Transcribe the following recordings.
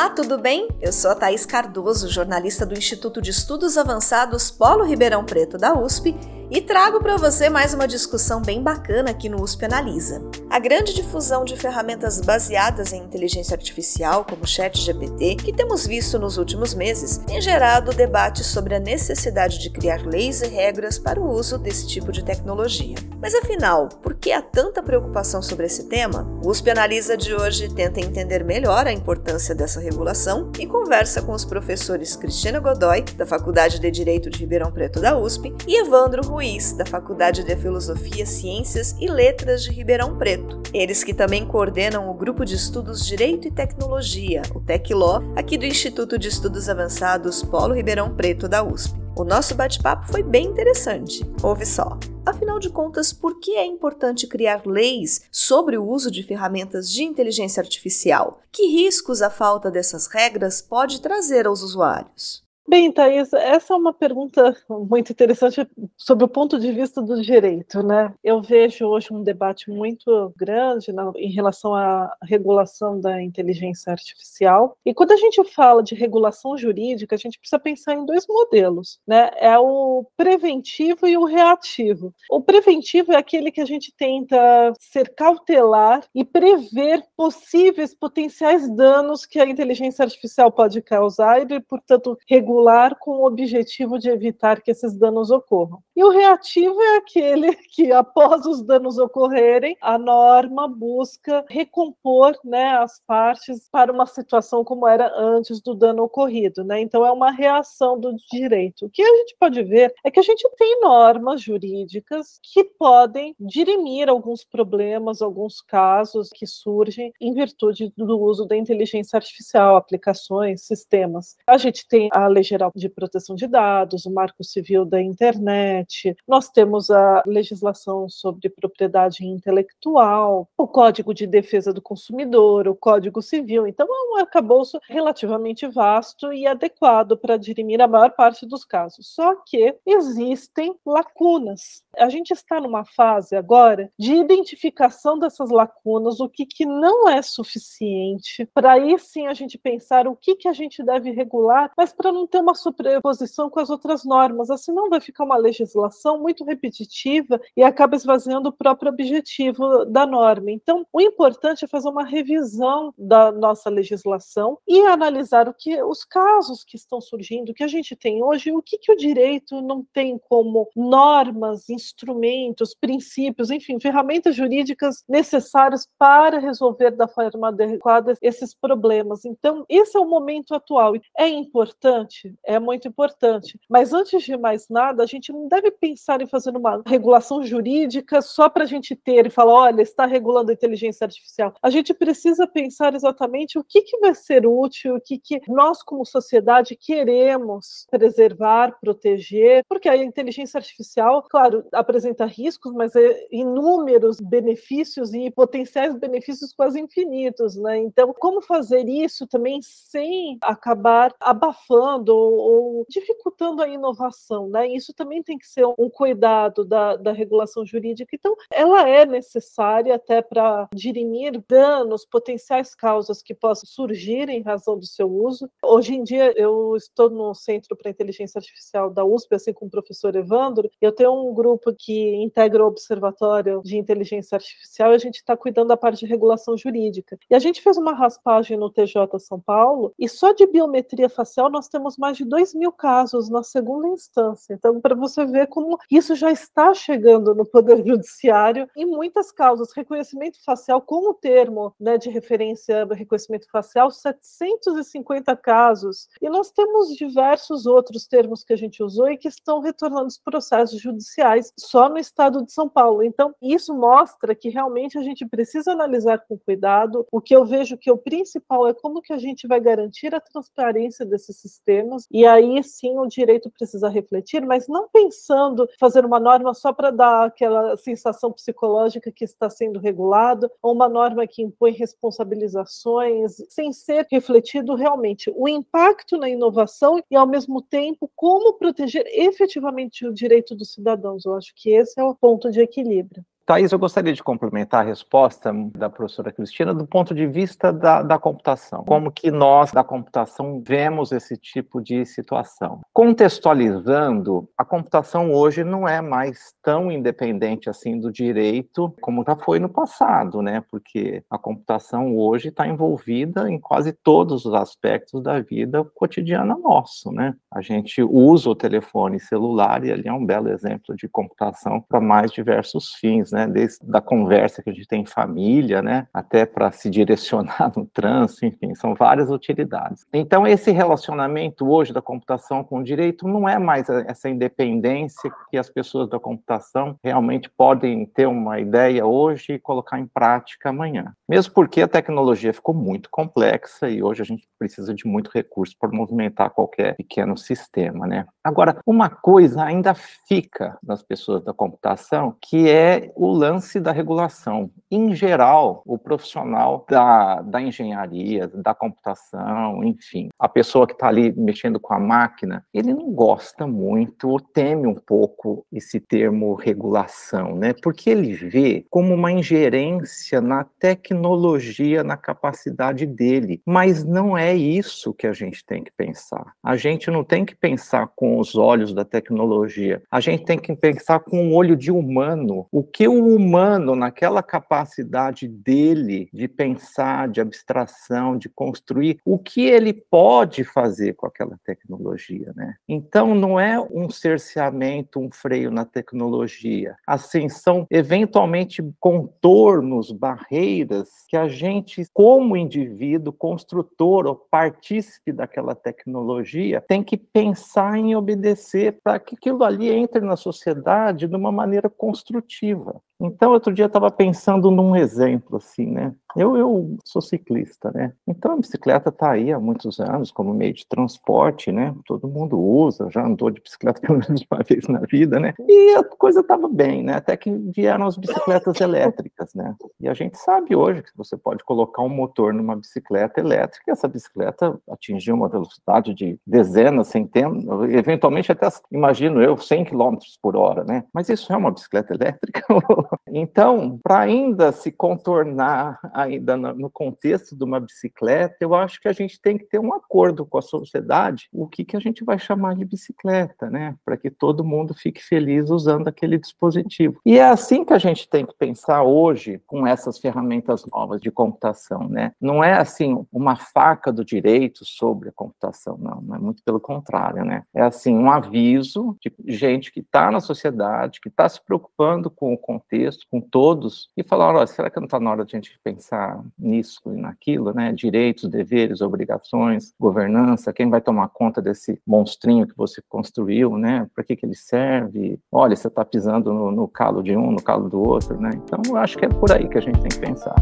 Olá, tudo bem? Eu sou a Thaís Cardoso, jornalista do Instituto de Estudos Avançados Polo Ribeirão Preto da USP e trago para você mais uma discussão bem bacana aqui no USP Analisa. A grande difusão de ferramentas baseadas em inteligência artificial, como o ChatGPT, que temos visto nos últimos meses, tem gerado debate sobre a necessidade de criar leis e regras para o uso desse tipo de tecnologia. Mas afinal, por que há tanta preocupação sobre esse tema? O USP Analisa de hoje tenta entender melhor a importância dessa regulação e conversa com os professores Cristina Godoy, da Faculdade de Direito de Ribeirão Preto da USP, e Evandro da Faculdade de Filosofia, Ciências e Letras de Ribeirão Preto. Eles que também coordenam o Grupo de Estudos Direito e Tecnologia, o TecLó, aqui do Instituto de Estudos Avançados Polo Ribeirão Preto da USP. O nosso bate-papo foi bem interessante. Ouve só. Afinal de contas, por que é importante criar leis sobre o uso de ferramentas de inteligência artificial? Que riscos a falta dessas regras pode trazer aos usuários? Bem, Thaís, essa é uma pergunta muito interessante sobre o ponto de vista do direito, né? Eu vejo hoje um debate muito grande na, em relação à regulação da inteligência artificial. E quando a gente fala de regulação jurídica, a gente precisa pensar em dois modelos, né? É o preventivo e o reativo. O preventivo é aquele que a gente tenta ser cautelar e prever possíveis potenciais danos que a inteligência artificial pode causar e, portanto, regular regular com o objetivo de evitar que esses danos ocorram. E o reativo é aquele que, após os danos ocorrerem, a norma busca recompor né, as partes para uma situação como era antes do dano ocorrido. Né? Então, é uma reação do direito. O que a gente pode ver é que a gente tem normas jurídicas que podem dirimir alguns problemas, alguns casos que surgem em virtude do uso da inteligência artificial, aplicações, sistemas. A gente tem a Lei Geral de Proteção de Dados, o Marco Civil da Internet, nós temos a legislação sobre propriedade intelectual, o Código de Defesa do Consumidor, o Código Civil. Então, é um arcabouço relativamente vasto e adequado para dirimir a maior parte dos casos. Só que existem lacunas. A gente está numa fase agora de identificação dessas lacunas, o que, que não é suficiente, para aí sim a gente pensar o que, que a gente deve regular, mas para não ter uma sobreposição com as outras normas, assim não vai ficar uma legislação muito repetitiva e acaba esvaziando o próprio objetivo da norma. Então, o importante é fazer uma revisão da nossa legislação e analisar o que os casos que estão surgindo, que a gente tem hoje, o que, que o direito não tem como normas, instrumentos, princípios, enfim, ferramentas jurídicas necessárias para resolver da forma adequada esses problemas. Então, esse é o momento atual. É importante é muito importante. Mas antes de mais nada, a gente não deve pensar em fazer uma regulação jurídica só para a gente ter e falar, olha, está regulando a inteligência artificial. A gente precisa pensar exatamente o que, que vai ser útil, o que, que nós, como sociedade, queremos preservar, proteger, porque a inteligência artificial, claro, apresenta riscos, mas é inúmeros benefícios e potenciais benefícios quase infinitos, né? Então, como fazer isso também sem acabar abafando ou, dificultando a inovação, né? Isso também tem que ser um cuidado da, da regulação jurídica. Então, ela é necessária até para dirimir danos, potenciais causas que possam surgir em razão do seu uso. Hoje em dia, eu estou no Centro para Inteligência Artificial da USP, assim como o professor Evandro. Eu tenho um grupo que integra o Observatório de Inteligência Artificial e a gente está cuidando da parte de regulação jurídica. E a gente fez uma raspagem no TJ São Paulo e só de biometria facial nós temos mais de 2 mil casos na segunda instância. Então, para você ver como isso já está chegando no Poder Judiciário em muitas causas. Reconhecimento facial, como termo né, de referência reconhecimento facial, 750 casos. E nós temos diversos outros termos que a gente usou e que estão retornando os processos judiciais só no estado de São Paulo. Então, isso mostra que realmente a gente precisa analisar com cuidado. O que eu vejo que o principal é como que a gente vai garantir a transparência desse sistema apenas, e aí sim o direito precisa refletir, mas não pensando fazer uma norma só para dar aquela sensação psicológica que está sendo regulado, ou uma norma que impõe responsabilizações, sem ser refletido realmente o impacto na inovação e, ao mesmo tempo, como proteger efetivamente o direito dos cidadãos. Eu acho que esse é o ponto de equilíbrio. Thais, eu gostaria de complementar a resposta da professora Cristina do ponto de vista da, da computação. Como que nós, da computação, vemos esse tipo de situação. Contextualizando, a computação hoje não é mais tão independente assim do direito como já foi no passado, né? Porque a computação hoje está envolvida em quase todos os aspectos da vida cotidiana nosso, né? A gente usa o telefone celular e ali é um belo exemplo de computação para mais diversos fins, né? Né, desde da conversa que a gente tem em família, né, até para se direcionar no trânsito, enfim, são várias utilidades. Então, esse relacionamento hoje da computação com o direito não é mais essa independência que as pessoas da computação realmente podem ter uma ideia hoje e colocar em prática amanhã. Mesmo porque a tecnologia ficou muito complexa e hoje a gente precisa de muito recurso para movimentar qualquer pequeno sistema, né? Agora, uma coisa ainda fica nas pessoas da computação, que é o lance da regulação. Em geral, o profissional da, da engenharia, da computação, enfim, a pessoa que está ali mexendo com a máquina, ele não gosta muito teme um pouco esse termo regulação, né? Porque ele vê como uma ingerência na tecnologia, na capacidade dele. Mas não é isso que a gente tem que pensar. A gente não tem que pensar com os olhos da tecnologia. A gente tem que pensar com o olho de humano. O que o humano, naquela capacidade dele de pensar, de abstração, de construir, o que ele pode fazer com aquela tecnologia, né? Então, não é um cerceamento, um freio na tecnologia. Assim, são eventualmente contornos, barreiras que a gente, como indivíduo, construtor ou partícipe daquela tecnologia, tem que pensar em obedecer para que aquilo ali entre na sociedade de uma maneira construtiva. Então, outro dia eu estava pensando num exemplo, assim, né? Eu, eu sou ciclista, né? Então, a bicicleta está aí há muitos anos como meio de transporte, né? Todo mundo usa, já andou de bicicleta pelo menos uma vez na vida, né? E a coisa estava bem, né? Até que vieram as bicicletas elétricas, né? E a gente sabe hoje que você pode colocar um motor numa bicicleta elétrica e essa bicicleta atingir uma velocidade de dezenas, centenas, eventualmente até, imagino eu, 100 km por hora, né? Mas isso é uma bicicleta elétrica? Então, para ainda se contornar ainda no contexto de uma bicicleta, eu acho que a gente tem que ter um acordo com a sociedade, o que, que a gente vai chamar de bicicleta, né? Para que todo mundo fique feliz usando aquele dispositivo. E é assim que a gente tem que pensar hoje com essas ferramentas novas de computação, né? Não é assim uma faca do direito sobre a computação, não, é muito pelo contrário, né? É assim um aviso de gente que está na sociedade, que está se preocupando com o contexto com todos, e falar, olha, será que não está na hora de a gente pensar nisso e naquilo, né? Direitos, deveres, obrigações, governança, quem vai tomar conta desse monstrinho que você construiu, né? Para que, que ele serve? Olha, você está pisando no, no calo de um, no calo do outro, né? Então, eu acho que é por aí que a gente tem que pensar.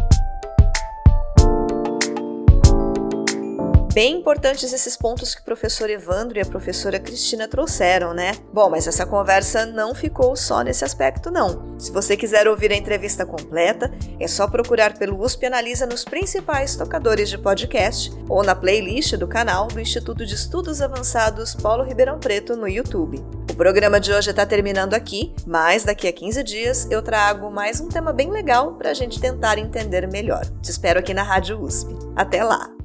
Bem importantes esses pontos que o professor Evandro e a professora Cristina trouxeram, né? Bom, mas essa conversa não ficou só nesse aspecto, não. Se você quiser ouvir a entrevista completa, é só procurar pelo USP Analisa nos principais tocadores de podcast ou na playlist do canal do Instituto de Estudos Avançados Paulo Ribeirão Preto no YouTube. O programa de hoje está terminando aqui, mas daqui a 15 dias eu trago mais um tema bem legal para a gente tentar entender melhor. Te espero aqui na Rádio USP. Até lá!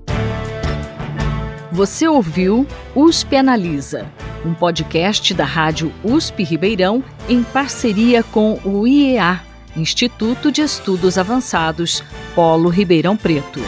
Você ouviu USP Analisa, um podcast da Rádio USP Ribeirão em parceria com o IEA, Instituto de Estudos Avançados, Polo Ribeirão Preto.